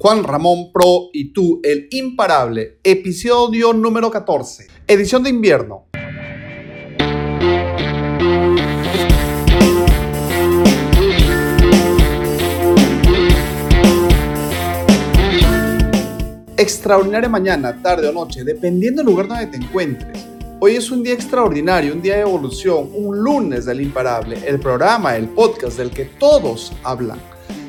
Juan Ramón Pro y tú, el imparable, episodio número 14, edición de invierno. Extraordinaria mañana, tarde o noche, dependiendo del lugar donde te encuentres. Hoy es un día extraordinario, un día de evolución, un lunes del imparable, el programa, el podcast del que todos hablan.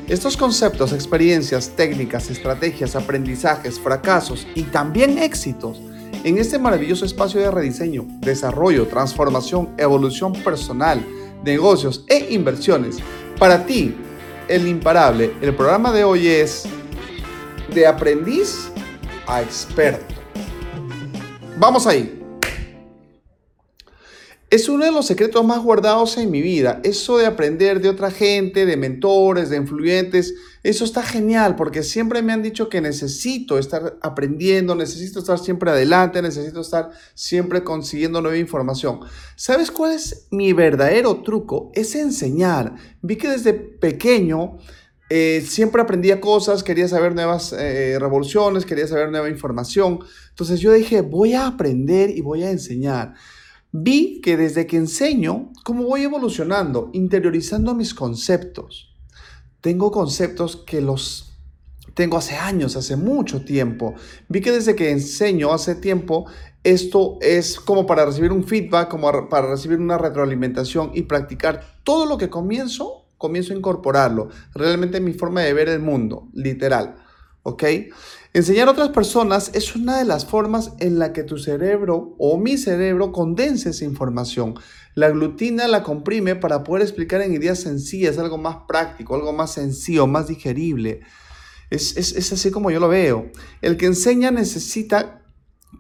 Estos conceptos, experiencias, técnicas, estrategias, aprendizajes, fracasos y también éxitos en este maravilloso espacio de rediseño, desarrollo, transformación, evolución personal, negocios e inversiones. Para ti, el imparable, el programa de hoy es de aprendiz a experto. Vamos ahí. Es uno de los secretos más guardados en mi vida. Eso de aprender de otra gente, de mentores, de influyentes, eso está genial porque siempre me han dicho que necesito estar aprendiendo, necesito estar siempre adelante, necesito estar siempre consiguiendo nueva información. ¿Sabes cuál es mi verdadero truco? Es enseñar. Vi que desde pequeño eh, siempre aprendía cosas, quería saber nuevas eh, revoluciones, quería saber nueva información. Entonces yo dije, voy a aprender y voy a enseñar. Vi que desde que enseño, cómo voy evolucionando, interiorizando mis conceptos. Tengo conceptos que los tengo hace años, hace mucho tiempo. Vi que desde que enseño hace tiempo, esto es como para recibir un feedback, como para recibir una retroalimentación y practicar todo lo que comienzo, comienzo a incorporarlo. Realmente mi forma de ver el mundo, literal. ¿Ok? Enseñar a otras personas es una de las formas en la que tu cerebro o mi cerebro condensa esa información. La aglutina, la comprime para poder explicar en ideas sencillas, algo más práctico, algo más sencillo, más digerible. Es, es así como yo lo veo. El que enseña necesita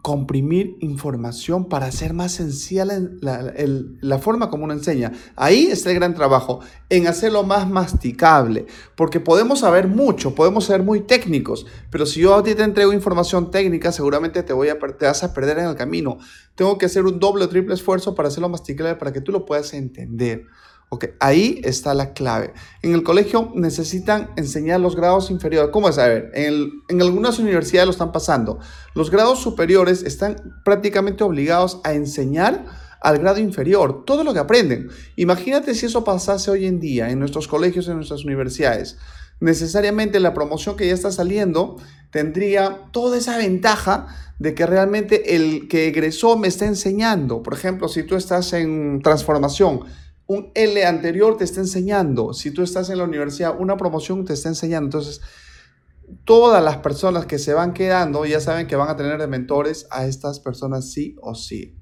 comprimir información para hacer más sencilla la, forma como uno enseña. Ahí está el gran trabajo, en hacerlo más masticable, porque podemos saber mucho, podemos ser muy técnicos, pero si yo a ti te entrego información técnica, seguramente te, voy a, te vas a perder en el camino. Tengo que hacer un doble o triple esfuerzo para hacerlo masticable, para que tú lo puedas entender. Ok, ahí está la clave. En el colegio necesitan enseñar los grados inferiores. ¿Cómo es? A ver, en, en, algunas universidades lo están pasando. Los grados superiores están prácticamente obligados a enseñar al grado inferior todo lo que aprenden. Imagínate si eso pasase hoy en día en nuestros colegios, en nuestras universidades. Necesariamente la promoción que ya está saliendo tendría toda esa ventaja de que realmente el que egresó me está enseñando. Por ejemplo, si tú estás en transformación, un L anterior te está enseñando. Si tú estás en la universidad, una promoción te está enseñando. Entonces, todas las personas que se van quedando ya saben que van a tener de mentores a estas personas sí o sí.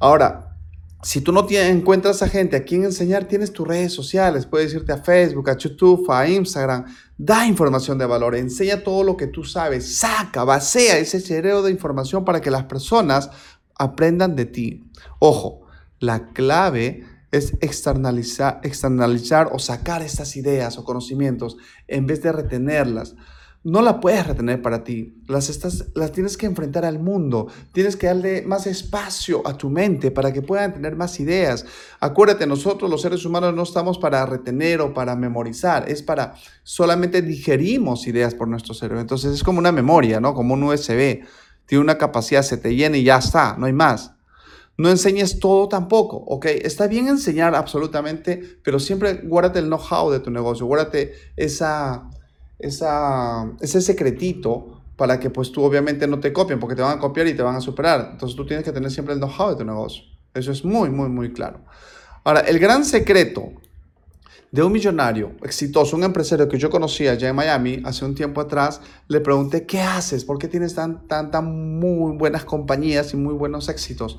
Ahora, si tú no tienes, encuentras a gente a quien enseñar, tienes tus redes sociales. Puedes irte a Facebook, a YouTube, a Instagram. Da información de valor, enseña todo lo que tú sabes, saca, basea ese cerebro de información para que las personas aprendan de ti. Ojo, la clave es externalizar, externalizar o sacar estas ideas o conocimientos en vez de retenerlas. No la puedes retener para ti, las, estas, las tienes que enfrentar al mundo, tienes que darle más espacio a tu mente para que puedan tener más ideas. Acuérdate, nosotros los seres humanos no estamos para retener o para memorizar, es para solamente digerimos ideas por nuestro cerebro. Entonces es como una memoria, ¿no? Como un USB, tiene una capacidad, se te llena y ya está, no hay más. No enseñes todo tampoco, ¿ok? Está bien enseñar absolutamente, pero siempre guárdate el know-how de tu negocio, guárdate esa, esa, ese secretito para que pues tú obviamente no te copien, porque te van a copiar y te van a superar. Entonces tú tienes que tener siempre el know-how de tu negocio. Eso es muy, muy, muy claro. Ahora, el gran secreto de un millonario exitoso, un empresario que yo conocía allá en Miami hace un tiempo atrás, le pregunté, ¿qué haces? ¿Por qué tienes tan, tan, tan muy buenas compañías y muy buenos éxitos?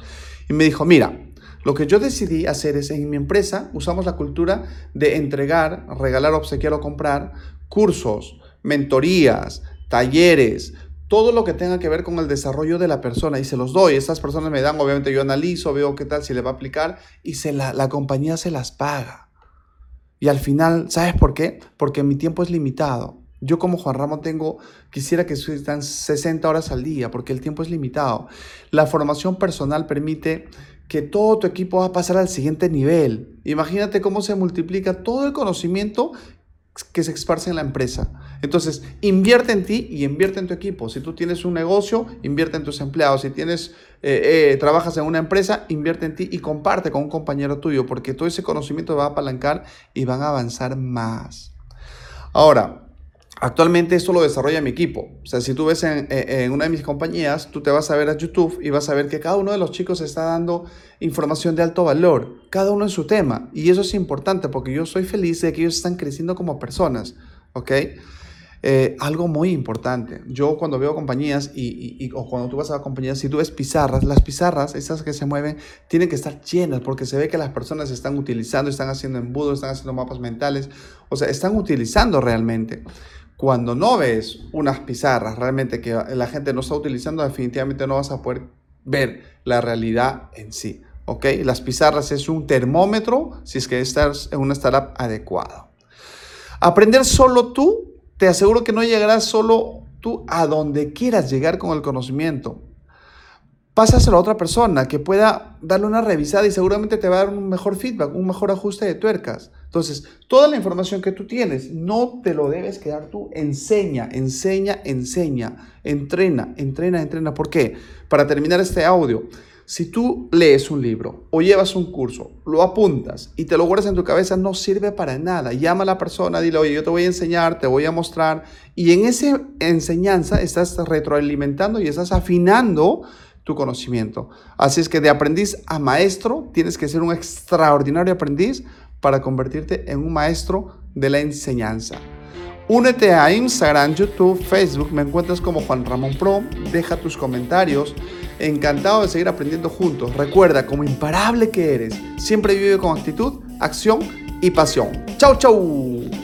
Y me dijo, mira, lo que yo decidí hacer es en mi empresa usamos la cultura de entregar, regalar, obsequiar o comprar cursos, mentorías, talleres, todo lo que tenga que ver con el desarrollo de la persona y se los doy. Estas personas me dan, obviamente yo analizo, veo qué tal, si le va a aplicar y se la, la compañía se las paga. Y al final, ¿sabes por qué? Porque mi tiempo es limitado. Yo como Juan Ramón tengo, quisiera que estén 60 horas al día porque el tiempo es limitado. La formación personal permite que todo tu equipo va a pasar al siguiente nivel. Imagínate cómo se multiplica todo el conocimiento que se esparcen en la empresa. Entonces, invierte en ti y invierte en tu equipo. Si tú tienes un negocio, invierte en tus empleados. Si tienes, eh, eh, trabajas en una empresa, invierte en ti y comparte con un compañero tuyo, porque todo ese conocimiento va a apalancar y van a avanzar más. Ahora, Actualmente esto lo desarrolla mi equipo. O sea, si tú ves en, una de mis compañías, tú te vas a ver a YouTube y vas a ver que cada uno de los chicos está dando información de alto valor, cada uno en su tema. Y eso es importante porque yo soy feliz de que ellos están creciendo como personas. ¿Ok? Eh, algo muy importante. Yo cuando veo compañías y, y, o cuando tú vas a compañías, si tú ves pizarras, las pizarras, esas que se mueven, tienen que estar llenas porque se ve que las personas están utilizando, están haciendo embudos, están haciendo mapas mentales, o sea, están utilizando realmente. Cuando no ves unas pizarras realmente que la gente no está utilizando, definitivamente no vas a poder ver la realidad en sí. ¿Ok? Las pizarras es un termómetro si es que estás en una startup adecuada. Aprender solo tú, te aseguro que no llegarás solo tú a donde quieras llegar con el conocimiento pásaselo a otra persona que pueda darle una revisada y seguramente te va a dar un mejor feedback, un mejor ajuste de tuercas. Entonces, toda la información que tú tienes, no te lo debes quedar tú. Enseña, enseña, enseña. Entrena, entrena, entrena. ¿Por qué? Para terminar este audio, si tú lees un libro o llevas un curso, lo apuntas y te lo guardas en tu cabeza, no sirve para nada. Llama a la persona, dile, oye, yo te voy a enseñar, te voy a mostrar. Y en esa enseñanza estás retroalimentando y estás afinando tu conocimiento. Así es que de aprendiz a maestro tienes que ser un extraordinario aprendiz para convertirte en un maestro de la enseñanza. Únete a Instagram, YouTube, Facebook, me encuentras como Juan Ramón Pro, deja tus comentarios, encantado de seguir aprendiendo juntos. Recuerda, como imparable que eres, siempre vive con actitud, acción y pasión. ¡Chau, chau!